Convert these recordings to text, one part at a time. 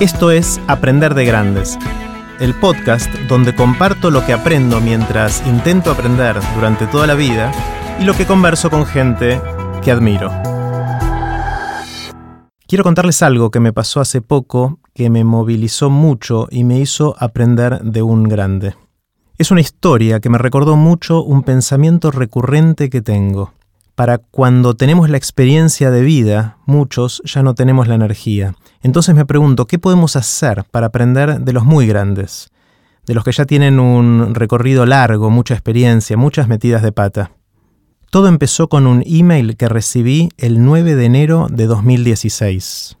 Esto es Aprender de Grandes, el podcast donde comparto lo que aprendo mientras intento aprender durante toda la vida y lo que converso con gente que admiro. Quiero contarles algo que me pasó hace poco que me movilizó mucho y me hizo aprender de un grande. Es una historia que me recordó mucho un pensamiento recurrente que tengo. Para cuando tenemos la experiencia de vida, muchos ya no tenemos la energía. Entonces me pregunto, ¿qué podemos hacer para aprender de los muy grandes? De los que ya tienen un recorrido largo, mucha experiencia, muchas metidas de pata. Todo empezó con un email que recibí el 9 de enero de 2016.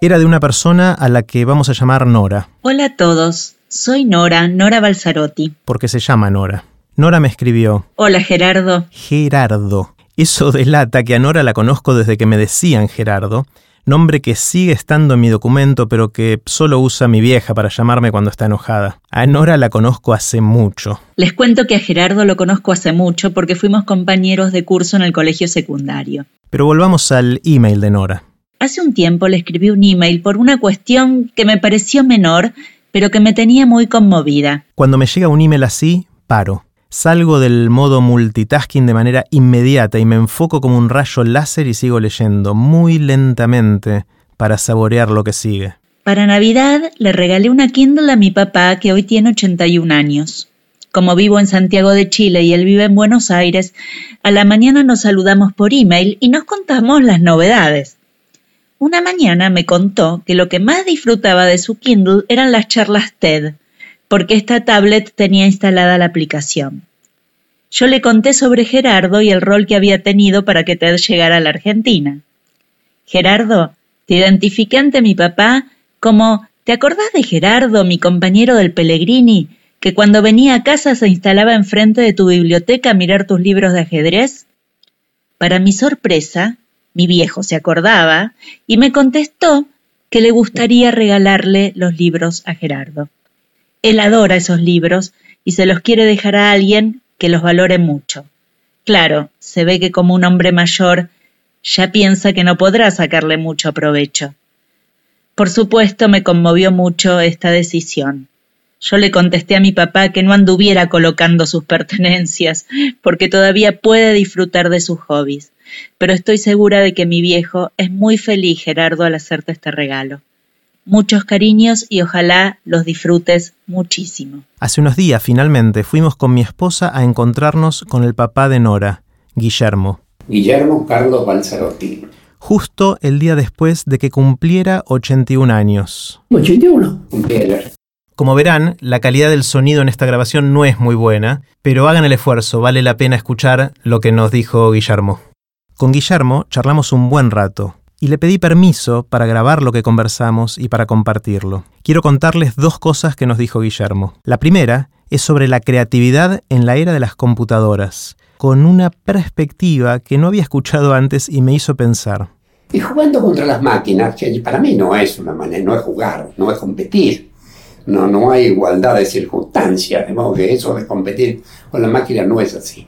Era de una persona a la que vamos a llamar Nora. Hola a todos, soy Nora, Nora Balzarotti. Porque se llama Nora. Nora me escribió. Hola Gerardo. Gerardo. Eso delata que a Nora la conozco desde que me decían Gerardo, nombre que sigue estando en mi documento pero que solo usa mi vieja para llamarme cuando está enojada. A Nora la conozco hace mucho. Les cuento que a Gerardo lo conozco hace mucho porque fuimos compañeros de curso en el colegio secundario. Pero volvamos al email de Nora. Hace un tiempo le escribí un email por una cuestión que me pareció menor, pero que me tenía muy conmovida. Cuando me llega un email así, paro. Salgo del modo multitasking de manera inmediata y me enfoco como un rayo láser y sigo leyendo muy lentamente para saborear lo que sigue. Para Navidad le regalé una Kindle a mi papá que hoy tiene 81 años. Como vivo en Santiago de Chile y él vive en Buenos Aires, a la mañana nos saludamos por email y nos contamos las novedades. Una mañana me contó que lo que más disfrutaba de su Kindle eran las charlas TED porque esta tablet tenía instalada la aplicación. Yo le conté sobre Gerardo y el rol que había tenido para que Ted llegara a la Argentina. Gerardo, te identifiqué ante mi papá como ¿Te acordás de Gerardo, mi compañero del Pellegrini, que cuando venía a casa se instalaba enfrente de tu biblioteca a mirar tus libros de ajedrez? Para mi sorpresa, mi viejo se acordaba y me contestó que le gustaría regalarle los libros a Gerardo. Él adora esos libros y se los quiere dejar a alguien que los valore mucho. Claro, se ve que como un hombre mayor ya piensa que no podrá sacarle mucho provecho. Por supuesto me conmovió mucho esta decisión. Yo le contesté a mi papá que no anduviera colocando sus pertenencias, porque todavía puede disfrutar de sus hobbies, pero estoy segura de que mi viejo es muy feliz, Gerardo, al hacerte este regalo. Muchos cariños y ojalá los disfrutes muchísimo. Hace unos días, finalmente, fuimos con mi esposa a encontrarnos con el papá de Nora, Guillermo. Guillermo Carlos Balzarotti. Justo el día después de que cumpliera 81 años. 81. Como verán, la calidad del sonido en esta grabación no es muy buena, pero hagan el esfuerzo, vale la pena escuchar lo que nos dijo Guillermo. Con Guillermo charlamos un buen rato, y le pedí permiso para grabar lo que conversamos y para compartirlo. Quiero contarles dos cosas que nos dijo Guillermo. La primera es sobre la creatividad en la era de las computadoras, con una perspectiva que no había escuchado antes y me hizo pensar. Y jugando contra las máquinas, que para mí no es una manera, no es jugar, no es competir. No, no hay igualdad de circunstancias, de modo que eso de competir con la máquina no es así.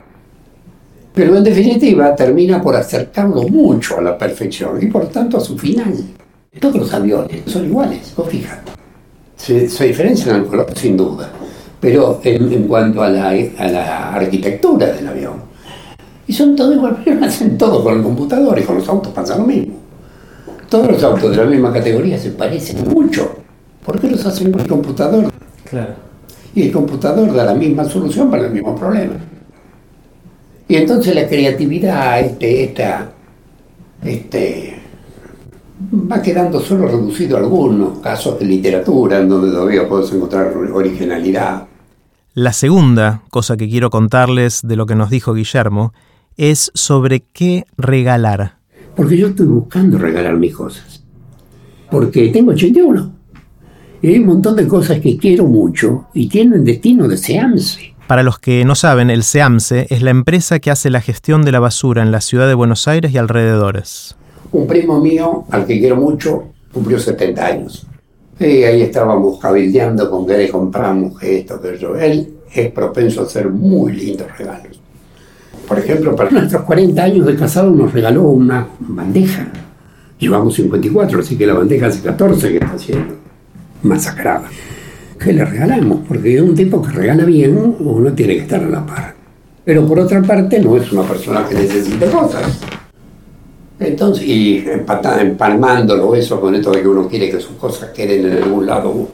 Pero en definitiva termina por acercarlo mucho a la perfección y por tanto a su final. Todos los aviones son iguales, vos fijas. Se, se, diferencian en el color sin duda, pero en, cuanto a la, a la, arquitectura del avión. Y son todos iguales, pero hacen todo con el computador y con los autos pasa lo mismo. Todos los autos de la misma categoría se parecen mucho. ¿Por qué los hacen con el computador? Claro. Y el computador da la misma solución para el mismo problema. Y entonces la creatividad, este, esta, este, va quedando solo reducido a algunos casos de literatura en donde todavía puedes encontrar originalidad. La segunda cosa que quiero contarles de lo que nos dijo Guillermo es sobre qué regalar. Porque yo estoy buscando regalar mis cosas. Porque tengo 81. Y hay un montón de cosas que quiero mucho y tienen destino desearse. Para los que no saben, el SEAMSE es la empresa que hace la gestión de la basura en la ciudad de Buenos Aires y alrededores. Un primo mío, al que quiero mucho, cumplió 70 años. Y ahí estábamos cabildeando con qué le compramos, esto, que yo. Él es propenso a hacer muy lindos regalos. Por ejemplo, para nuestros 40 años de casado nos regaló una bandeja Llevamos 54, así que la bandeja hace 14 que está siendo masacrada. ¿Qué le regalamos? Porque un tipo que regala bien, uno tiene que estar a la par. Pero por otra parte, no es una persona que necesite cosas. Entonces, y empalmándolo eso con esto de que uno quiere que sus cosas queden en algún lado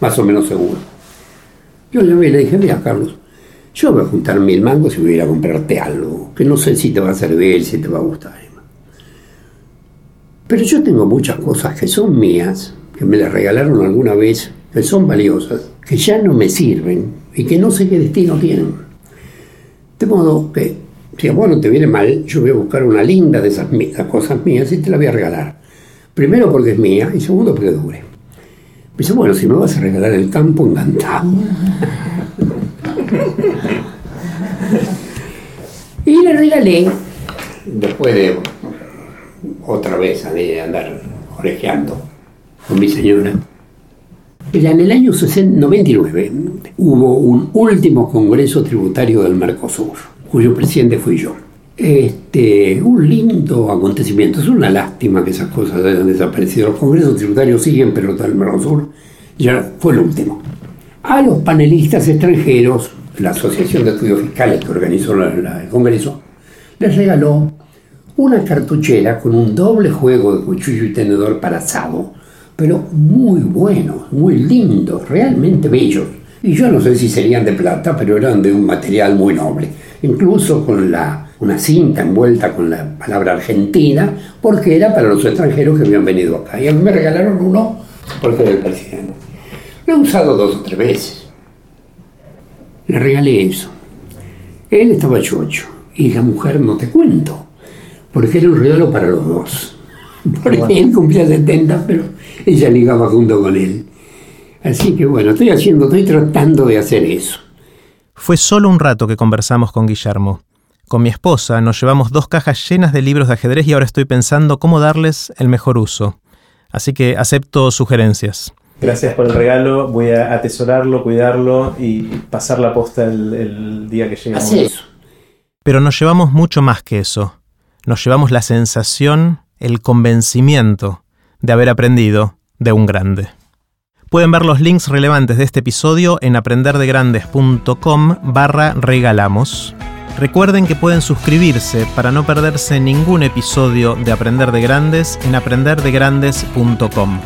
más o menos seguro. Yo le dije, mira Carlos, yo voy a juntar mil mangos y voy a ir a comprarte algo, que no sé si te va a servir, si te va a gustar. Pero yo tengo muchas cosas que son mías, que me las regalaron alguna vez, que son valiosas, que ya no me sirven y que no sé qué destino tienen. De modo que, si a vos te viene mal, yo voy a buscar una linda de esas, cosas mías y te la voy a regalar. Primero porque es mía y segundo porque dure. Me dice, bueno, si me vas a regalar el campo, encantado. y le regalé, después de otra vez de andar orejeando con mi señora. En el año 99 hubo un último Congreso Tributario del Mercosur, cuyo presidente fui yo. Este, un lindo acontecimiento. Es una lástima que esas cosas hayan desaparecido. Los congresos tributarios siguen, pero el Mercosur ya fue el último. A los panelistas extranjeros, la Asociación de Estudios Fiscales que organizó el Congreso, les regaló una cartuchera con un doble juego de cuchillo y tenedor para asado, pero muy buenos, muy lindos, realmente bellos. Y yo no sé si serían de plata, pero eran de un material muy noble, incluso con la, una cinta envuelta con la palabra Argentina, porque era para los extranjeros que habían venido acá. Y a mí me regalaron uno porque era el presidente. Lo he usado dos o tres veces. Le regalé eso. Él estaba chocho y la mujer no te cuento porque era un regalo para los dos. Porque él cumplía 70, pero ella ligaba junto con él. Así que bueno, estoy haciendo, estoy tratando de hacer eso. Fue solo un rato que conversamos con Guillermo. Con mi esposa nos llevamos dos cajas llenas de libros de ajedrez y ahora estoy pensando cómo darles el mejor uso. Así que acepto sugerencias. Gracias por el regalo, voy a atesorarlo, cuidarlo y pasar la posta el, día que llegue. Así es. Pero nos llevamos mucho más que eso nos llevamos la sensación, el convencimiento de haber aprendido de un grande. Pueden ver los links relevantes de este episodio en aprenderdegrandes.com barra regalamos. Recuerden que pueden suscribirse para no perderse ningún episodio de Aprender de Grandes en aprenderdegrandes.com.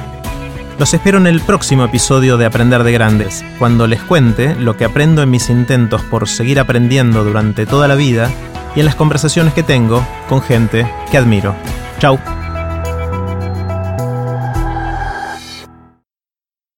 Los espero en el próximo episodio de Aprender de Grandes, cuando les cuente lo que aprendo en mis intentos por seguir aprendiendo durante toda la vida y en las conversaciones que tengo con gente que admiro. Ciao.